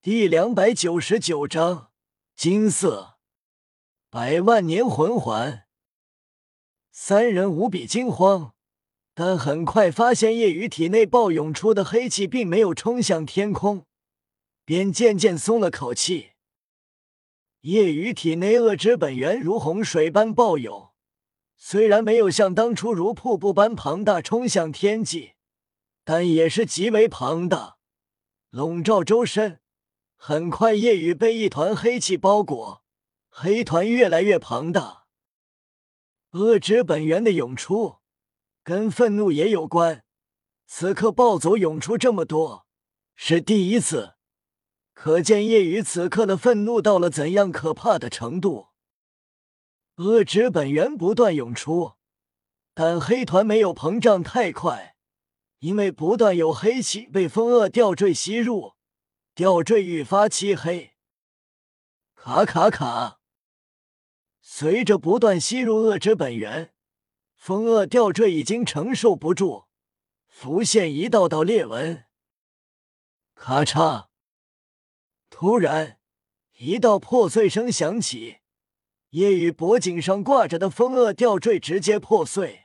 第两百九十九章金色百万年魂环。三人无比惊慌，但很快发现夜雨体内暴涌出的黑气并没有冲向天空，便渐渐松了口气。夜雨体内恶之本源如洪水般暴涌，虽然没有像当初如瀑布般庞大冲向天际，但也是极为庞大，笼罩周身。很快，夜雨被一团黑气包裹，黑团越来越庞大。恶之本源的涌出，跟愤怒也有关。此刻暴走涌出这么多，是第一次，可见夜雨此刻的愤怒到了怎样可怕的程度。恶之本源不断涌出，但黑团没有膨胀太快，因为不断有黑气被风恶吊坠吸入。吊坠愈发漆黑，卡卡卡。随着不断吸入恶之本源，风恶吊坠已经承受不住，浮现一道道裂纹。咔嚓！突然，一道破碎声响起，夜雨脖颈上挂着的风恶吊坠直接破碎，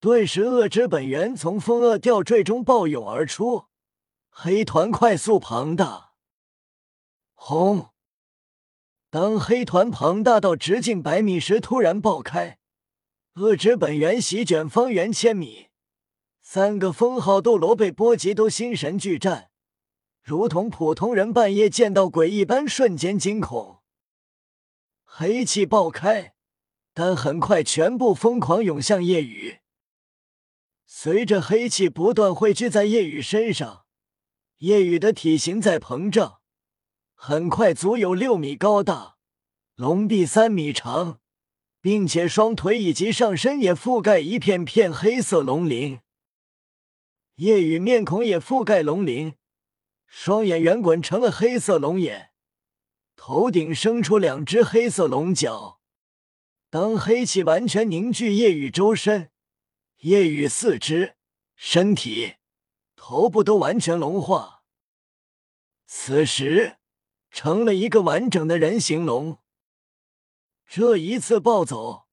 顿时恶之本源从风恶吊坠中暴涌而出。黑团快速庞大，轰！当黑团庞大到直径百米时，突然爆开，恶之本源席卷方圆千米，三个封号斗罗被波及都心神俱战，如同普通人半夜见到鬼一般，瞬间惊恐。黑气爆开，但很快全部疯狂涌向夜雨，随着黑气不断汇聚在夜雨身上。夜雨的体型在膨胀，很快足有六米高大，龙臂三米长，并且双腿以及上身也覆盖一片片黑色龙鳞。夜雨面孔也覆盖龙鳞，双眼圆滚成了黑色龙眼，头顶生出两只黑色龙角。当黑气完全凝聚夜雨周身，夜雨四肢、身体。头部都完全融化，此时成了一个完整的人形龙。这一次暴走，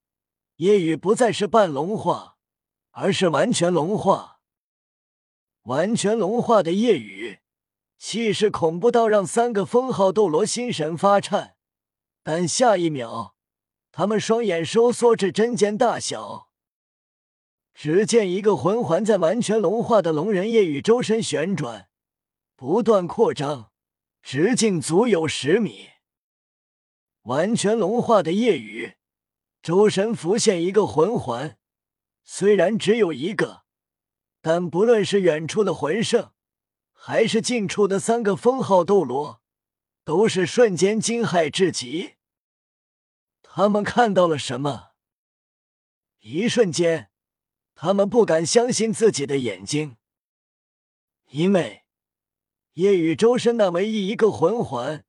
夜雨不再是半龙化，而是完全龙化。完全龙化的夜雨，气势恐怖到让三个封号斗罗心神发颤。但下一秒，他们双眼收缩至针尖大小。只见一个魂环在完全龙化的龙人夜雨周身旋转，不断扩张，直径足有十米。完全龙化的夜雨周身浮现一个魂环，虽然只有一个，但不论是远处的魂圣，还是近处的三个封号斗罗，都是瞬间惊骇至极。他们看到了什么？一瞬间。他们不敢相信自己的眼睛，因为夜雨周身那唯一一个魂环，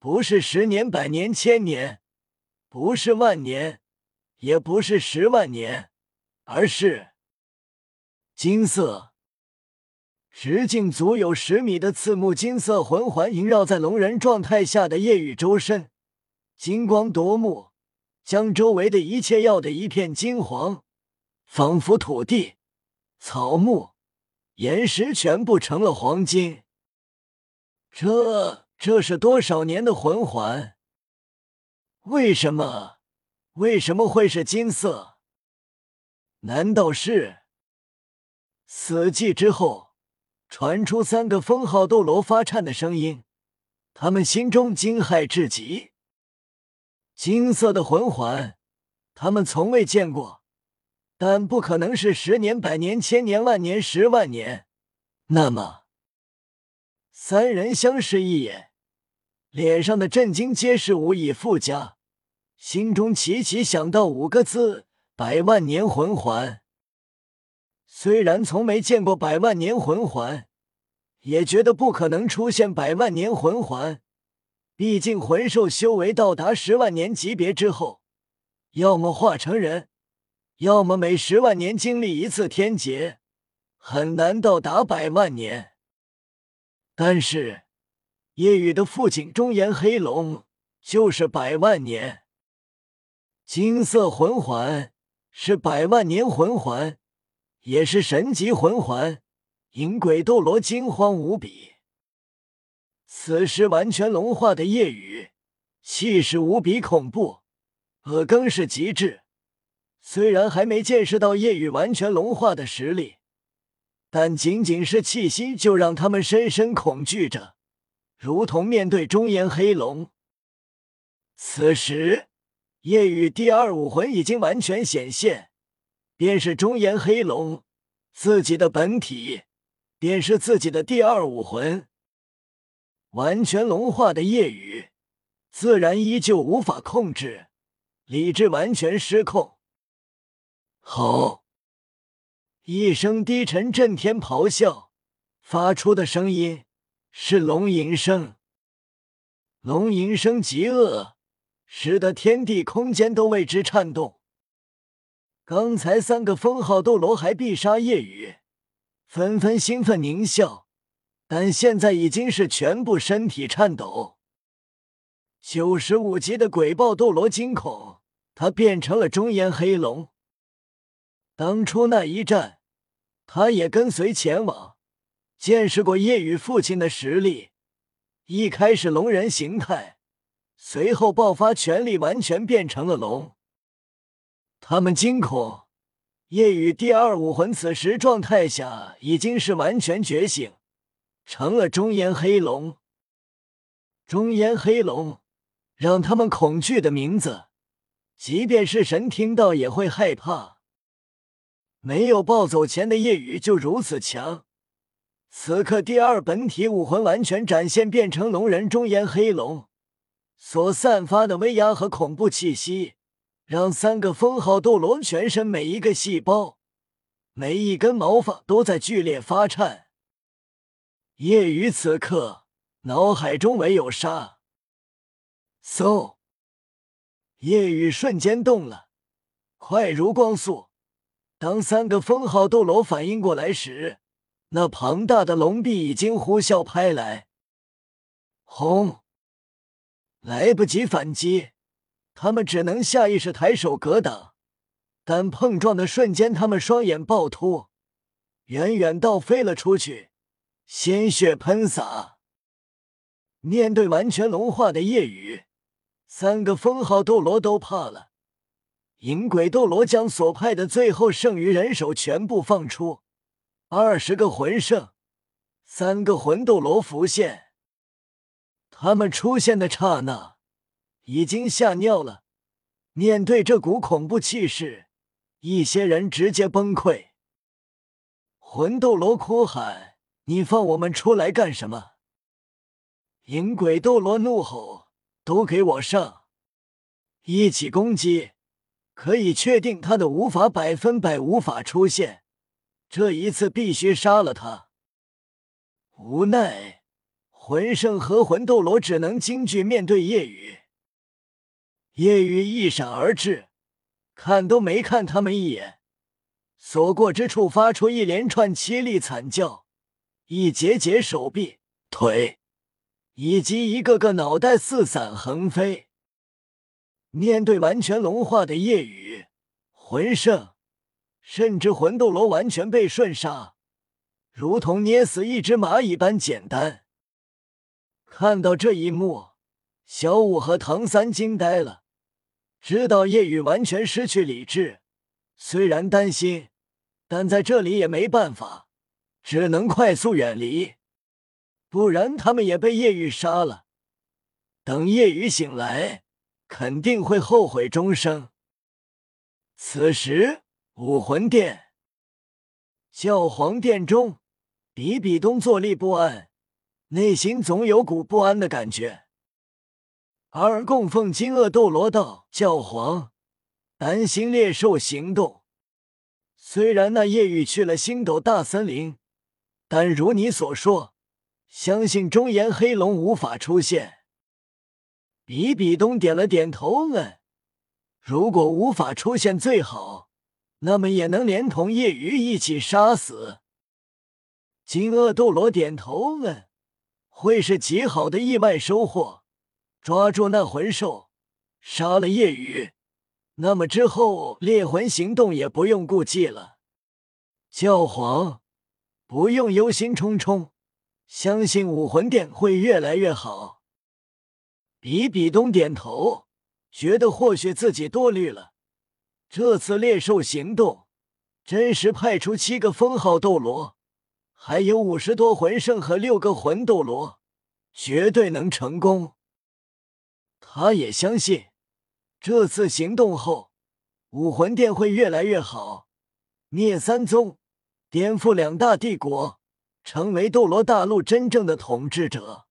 不是十年、百年、千年，不是万年，也不是十万年，而是金色，直径足有十米的刺目金色魂环萦绕在龙人状态下的夜雨周身，金光夺目，将周围的一切耀得一片金黄。仿佛土地、草木、岩石全部成了黄金。这这是多少年的魂环？为什么？为什么会是金色？难道是？死寂之后，传出三个封号斗罗发颤的声音，他们心中惊骇至极。金色的魂环，他们从未见过。但不可能是十年、百年、千年、万年、十万年。那么，三人相视一眼，脸上的震惊皆是无以复加，心中齐齐想到五个字：百万年魂环。虽然从没见过百万年魂环，也觉得不可能出现百万年魂环。毕竟魂兽修为到达十万年级别之后，要么化成人。要么每十万年经历一次天劫，很难到达百万年。但是夜雨的父亲中炎黑龙就是百万年。金色魂环是百万年魂环，也是神级魂环。银鬼斗罗惊慌无比。此时完全龙化的夜雨，气势无比恐怖，恶更是极致。虽然还没见识到夜雨完全龙化的实力，但仅仅是气息就让他们深深恐惧着，如同面对中炎黑龙。此时，夜雨第二武魂已经完全显现，便是中炎黑龙自己的本体。便是自己的第二武魂，完全龙化的夜雨，自然依旧无法控制，理智完全失控。好！一声低沉震天咆哮，发出的声音是龙吟声。龙吟声极恶，使得天地空间都为之颤动。刚才三个封号斗罗还必杀夜雨。纷纷兴奋狞笑，但现在已经是全部身体颤抖。九十五级的鬼豹斗罗惊恐，他变成了中炎黑龙。当初那一战，他也跟随前往，见识过夜雨父亲的实力。一开始龙人形态，随后爆发全力，完全变成了龙。他们惊恐。夜雨第二武魂此时状态下已经是完全觉醒，成了中炎黑龙。中炎黑龙让他们恐惧的名字，即便是神听到也会害怕。没有暴走前的夜雨就如此强，此刻第二本体武魂完全展现，变成龙人中炎黑龙，所散发的威压和恐怖气息。让三个封号斗罗全身每一个细胞、每一根毛发都在剧烈发颤。夜雨此刻脑海中唯有杀。嗖！夜雨瞬间动了，快如光速。当三个封号斗罗反应过来时，那庞大的龙臂已经呼啸拍来。轰！来不及反击。他们只能下意识抬手格挡，但碰撞的瞬间，他们双眼暴突，远远倒飞了出去，鲜血喷洒。面对完全融化的夜雨，三个封号斗罗都怕了。银鬼斗罗将所派的最后剩余人手全部放出，二十个魂圣，三个魂斗罗浮现。他们出现的刹那。已经吓尿了！面对这股恐怖气势，一些人直接崩溃。魂斗罗哭喊：“你放我们出来干什么？”银鬼斗罗怒吼：“都给我上！一起攻击！可以确定他的无法百分百无法出现，这一次必须杀了他。”无奈，魂圣和魂斗罗只能惊惧面对夜雨。夜雨一闪而至，看都没看他们一眼，所过之处发出一连串凄厉惨叫，一节节手臂、腿以及一个个脑袋四散横飞。面对完全龙化的夜雨，魂圣甚至魂斗罗完全被瞬杀，如同捏死一只蚂蚁般简单。看到这一幕，小五和唐三惊呆了。知道夜雨完全失去理智，虽然担心，但在这里也没办法，只能快速远离，不然他们也被夜雨杀了。等夜雨醒来，肯定会后悔终生。此时，武魂殿教皇殿中，比比东坐立不安，内心总有股不安的感觉。而供奉金鳄斗罗道教皇担心猎兽行动。虽然那夜雨去了星斗大森林，但如你所说，相信忠言黑龙无法出现。比比东点了点头，问：“如果无法出现最好，那么也能连同夜雨一起杀死。”金鳄斗罗点头问。会是极好的意外收获。抓住那魂兽，杀了夜雨，那么之后猎魂行动也不用顾忌了。教皇，不用忧心忡忡，相信武魂殿会越来越好。比比东点头，觉得或许自己多虑了。这次猎兽行动，真实派出七个封号斗罗，还有五十多魂圣和六个魂斗罗，绝对能成功。他也相信，这次行动后，武魂殿会越来越好，灭三宗。颠覆两大帝国，成为斗罗大陆真正的统治者。